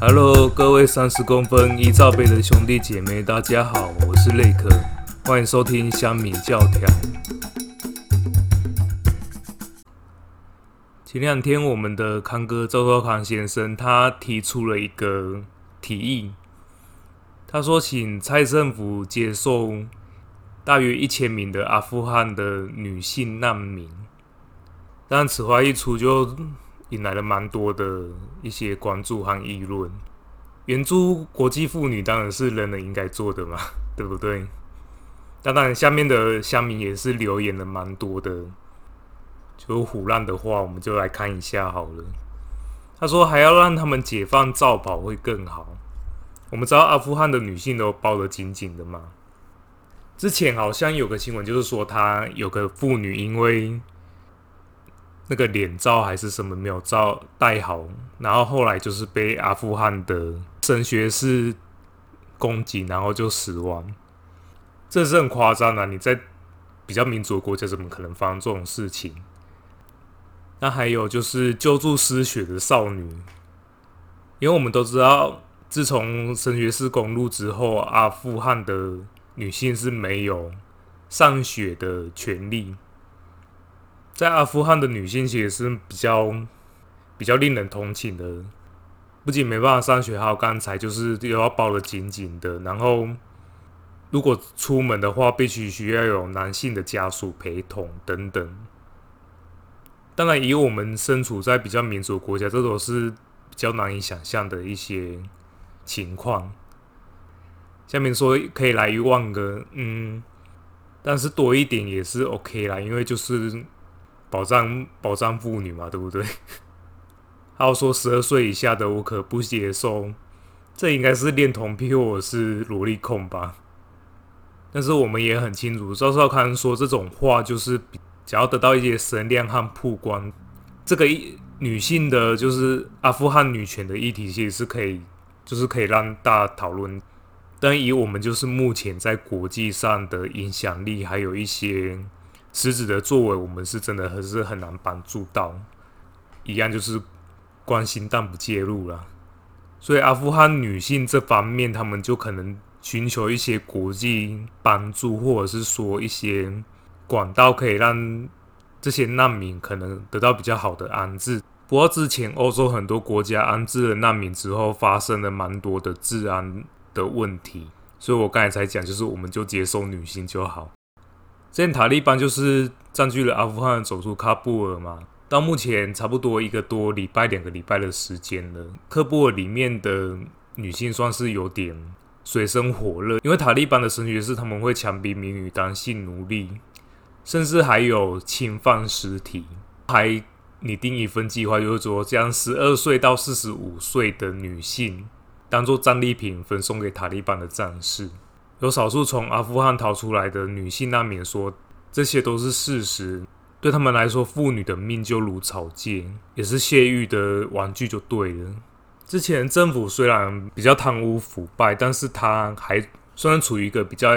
Hello，各位三十公分一罩杯的兄弟姐妹，大家好，我是内克，欢迎收听香米教条。前两天，我们的康哥周周康先生他提出了一个提议，他说请蔡政府接受大约一千名的阿富汗的女性难民。但此话一出，就引来了蛮多的一些关注和议论。援助国际妇女当然是人人应该做的嘛，对不对？当然，下面的乡民也是留言了蛮多的，就胡乱的话，我们就来看一下好了。他说还要让他们解放罩袍会更好。我们知道阿富汗的女性都包得紧紧的嘛。之前好像有个新闻，就是说他有个妇女因为。那个脸罩还是什么没有罩戴好，然后后来就是被阿富汗的神学士攻击，然后就死亡。这是很夸张啊！你在比较民主的国家，怎么可能发生这种事情？那还有就是救助失血的少女，因为我们都知道，自从神学士公路之后，阿富汗的女性是没有上学的权利。在阿富汗的女性其实是比较比较令人同情的，不仅没办法上学，还有刚才就是又要包的紧紧的，然后如果出门的话，必须需要有男性的家属陪同等等。当然，以我们身处在比较民主国家，这都是比较难以想象的一些情况。下面说可以来一万个，嗯，但是多一点也是 OK 啦，因为就是。保障保障妇女嘛，对不对？还有说十二岁以下的我可不接受，这应该是恋童癖或者是萝莉控吧？但是我们也很清楚，赵少康说这种话就是只要得到一些声量和曝光，这个一女性的，就是阿富汗女权的议题，其实是可以，就是可以让大家讨论。但以我们就是目前在国际上的影响力，还有一些。实质的作为，我们是真的还是很难帮助到，一样就是关心但不介入了。所以阿富汗女性这方面，他们就可能寻求一些国际帮助，或者是说一些管道，可以让这些难民可能得到比较好的安置。不过之前欧洲很多国家安置了难民之后，发生了蛮多的治安的问题，所以我刚才才讲，就是我们就接受女性就好。现在塔利班就是占据了阿富汗，走出喀布尔嘛。到目前差不多一个多礼拜、两个礼拜的时间了。喀布尔里面的女性算是有点水深火热，因为塔利班的神学是他们会强逼民女当性奴隶，甚至还有侵犯尸体，还拟定一份计划，就是说将十二岁到四十五岁的女性当做战利品分送给塔利班的战士。有少数从阿富汗逃出来的女性难民说，这些都是事实。对他们来说，妇女的命就如草芥，也是泄欲的玩具，就对了。之前政府虽然比较贪污腐败，但是他还算处于一个比较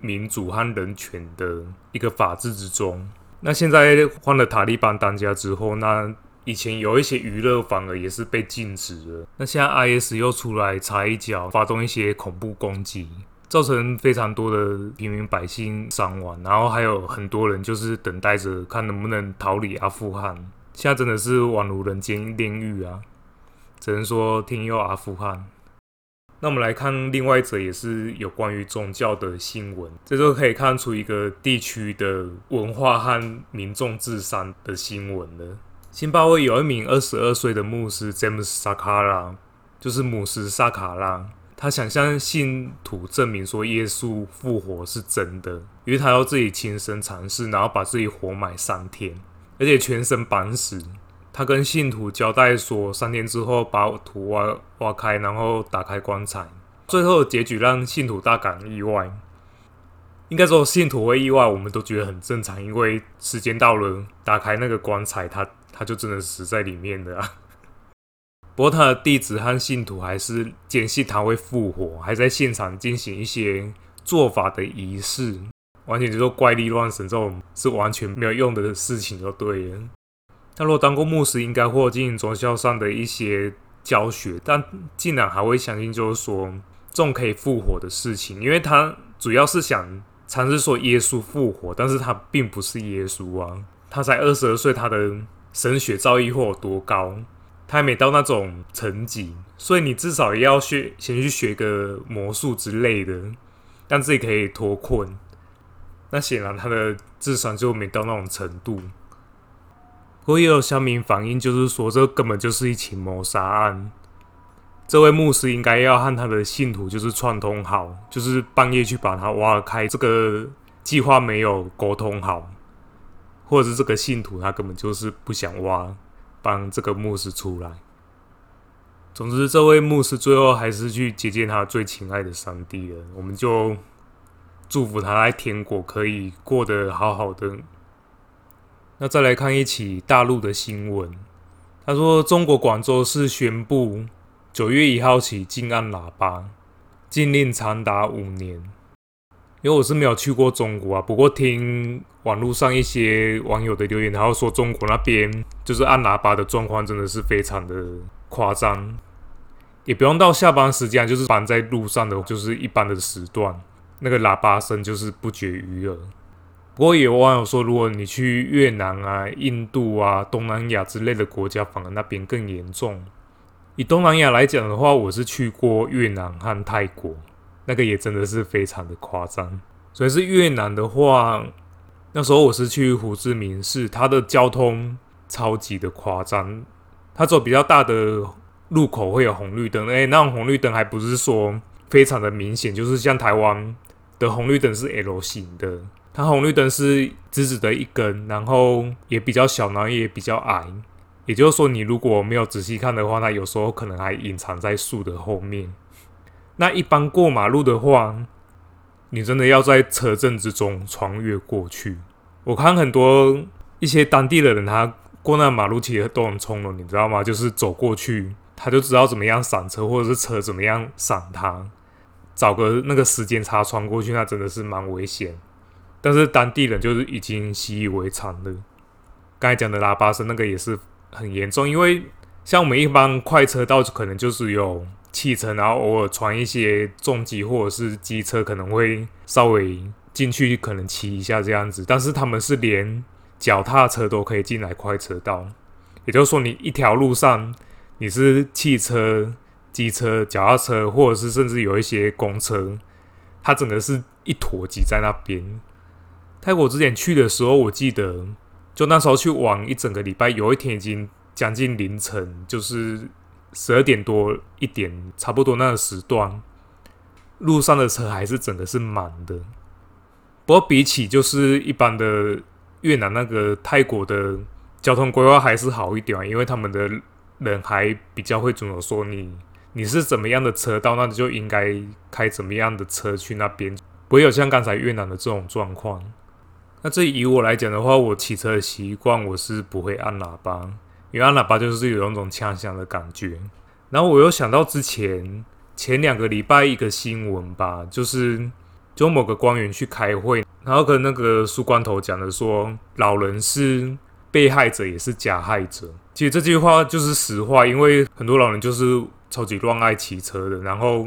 民主和人权的一个法治之中。那现在换了塔利班当家之后，那以前有一些娱乐反而也是被禁止了。那现在 IS 又出来插一脚，发动一些恐怖攻击。造成非常多的平民百姓伤亡，然后还有很多人就是等待着看能不能逃离阿富汗。现在真的是宛如人间炼狱啊！只能说天佑阿富汗。那我们来看另外一则也是有关于宗教的新闻，这就可以看出一个地区的文化和民众智商的新闻了。新巴威有一名二十二岁的牧师 James 萨卡拉，就是牧师萨卡拉。他想向信徒证明说耶稣复活是真的，于是他要自己亲身尝试，然后把自己活埋三天，而且全身绑死。他跟信徒交代说，三天之后把土挖挖开，然后打开棺材。最后结局让信徒大感意外。应该说信徒会意外，我们都觉得很正常，因为时间到了，打开那个棺材，他他就真的死在里面的啊。不过他的弟子和信徒还是坚信他会复活，还在现场进行一些做法的仪式，完全就是怪力乱神，这种是完全没有用的事情，就对了。他如果当过牧师，应该或进行宗教上的一些教学，但竟然还会相信就是说这种可以复活的事情，因为他主要是想尝试说耶稣复活，但是他并不是耶稣啊，他才二十二岁，他的神学造诣会有多高？他还没到那种层级，所以你至少也要学，先去学个魔术之类的，让自己可以脱困。那显然他的智商就没到那种程度。不过也有乡民反映，就是说这根本就是一起谋杀案。这位牧师应该要和他的信徒就是串通好，就是半夜去把他挖开。这个计划没有沟通好，或者是这个信徒他根本就是不想挖。帮这个牧师出来。总之，这位牧师最后还是去接见他最亲爱的上帝了。我们就祝福他在天国可以过得好好的。那再来看一起大陆的新闻，他说中国广州市宣布九月一号起禁按喇叭，禁令长达五年。因为我是没有去过中国啊，不过听网络上一些网友的留言，然后说中国那边就是按喇叭的状况真的是非常的夸张，也不用到下班时间，就是绑在路上的，就是一般的时段，那个喇叭声就是不绝于耳。不过也有网友说，如果你去越南啊、印度啊、东南亚之类的国家，反而那边更严重。以东南亚来讲的话，我是去过越南和泰国。那个也真的是非常的夸张，所以是越南的话，那时候我是去胡志明市，它的交通超级的夸张，它走比较大的路口会有红绿灯，哎，那种红绿灯还不是说非常的明显，就是像台湾的红绿灯是 L 型的，它红绿灯是直直的一根，然后也比较小，然后也比较矮，也就是说你如果没有仔细看的话，它有时候可能还隐藏在树的后面。那一般过马路的话，你真的要在车阵之中穿越过去。我看很多一些当地的人，他过那马路其实都很从容，你知道吗？就是走过去，他就知道怎么样闪车，或者是车怎么样闪他，找个那个时间差穿过去，那真的是蛮危险。但是当地人就是已经习以为常了。刚才讲的喇叭声那个也是很严重，因为像我们一般快车道可能就是有。汽车，然后偶尔传一些重机或者是机车，可能会稍微进去，可能骑一下这样子。但是他们是连脚踏车都可以进来快车道，也就是说，你一条路上你是汽车、机车、脚踏车，或者是甚至有一些公车，它整个是一坨挤在那边。泰国之前去的时候，我记得就那时候去玩一整个礼拜，有一天已经将近凌晨，就是。十二点多一点，差不多那个时段，路上的车还是整个是满的。不过比起就是一般的越南那个泰国的交通规划还是好一点，因为他们的人还比较会遵守说你你是怎么样的车道，那你就应该开怎么样的车去那边，不会有像刚才越南的这种状况。那这以我来讲的话，我骑车的习惯我是不会按喇叭。因为按喇叭就是有那种枪响的感觉，然后我又想到之前前两个礼拜一个新闻吧，就是就某个官员去开会，然后跟那个书光头讲的说，老人是被害者也是加害者。其实这句话就是实话，因为很多老人就是超级乱爱骑车的，然后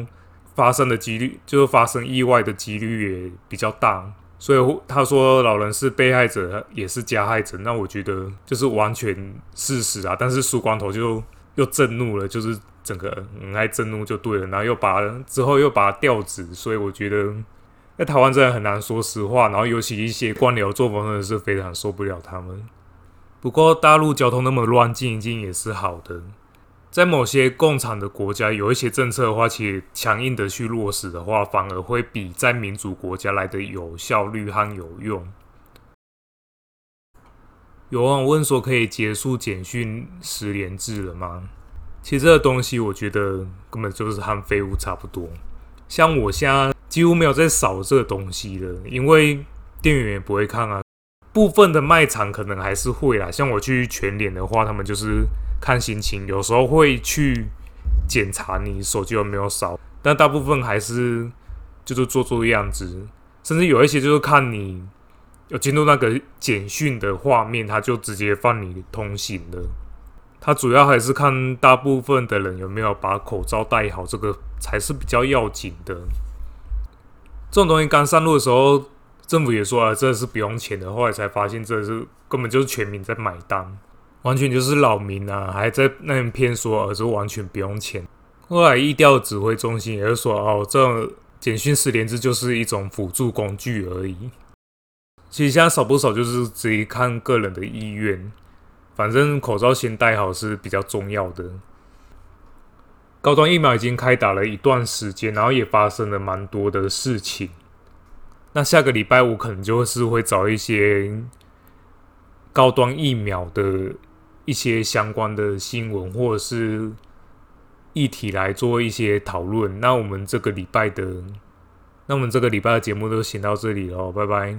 发生的几率就是发生意外的几率也比较大。所以他说老人是被害者，也是加害者，那我觉得就是完全事实啊。但是梳光头就又震怒了，就是整个很爱震怒就对了，然后又把之后又把他调职，所以我觉得在台湾真的很难说实话。然后尤其一些官僚作风，真的是非常受不了他们。不过大陆交通那么乱，静一静也是好的。在某些共产的国家，有一些政策的话，其实强硬的去落实的话，反而会比在民主国家来的有效率和有用。有网友问说：“可以结束简讯十连制了吗？”其实这个东西，我觉得根本就是和废物差不多。像我现在几乎没有在扫这个东西了，因为店员也不会看啊。部分的卖场可能还是会啦，像我去全脸的话，他们就是。看心情，有时候会去检查你手机有没有扫，但大部分还是就是做做样子，甚至有一些就是看你有进入那个简讯的画面，他就直接放你通行了。他主要还是看大部分的人有没有把口罩戴好，这个才是比较要紧的。这种东西刚上路的时候，政府也说啊，这是不用钱的，后来才发现这是根本就是全民在买单，完全就是扰民啊，还在那边骗说，而是完全不用钱。后来疫调指挥中心也是说，哦，这简讯十连制就是一种辅助工具而已。其实现在少不少就是自己看个人的意愿，反正口罩先戴好是比较重要的。高端疫苗已经开打了一段时间，然后也发生了蛮多的事情。那下个礼拜五可能就是会找一些高端疫苗的一些相关的新闻或者是议题来做一些讨论。那我们这个礼拜的，那我们这个礼拜的节目就先到这里喽，拜拜。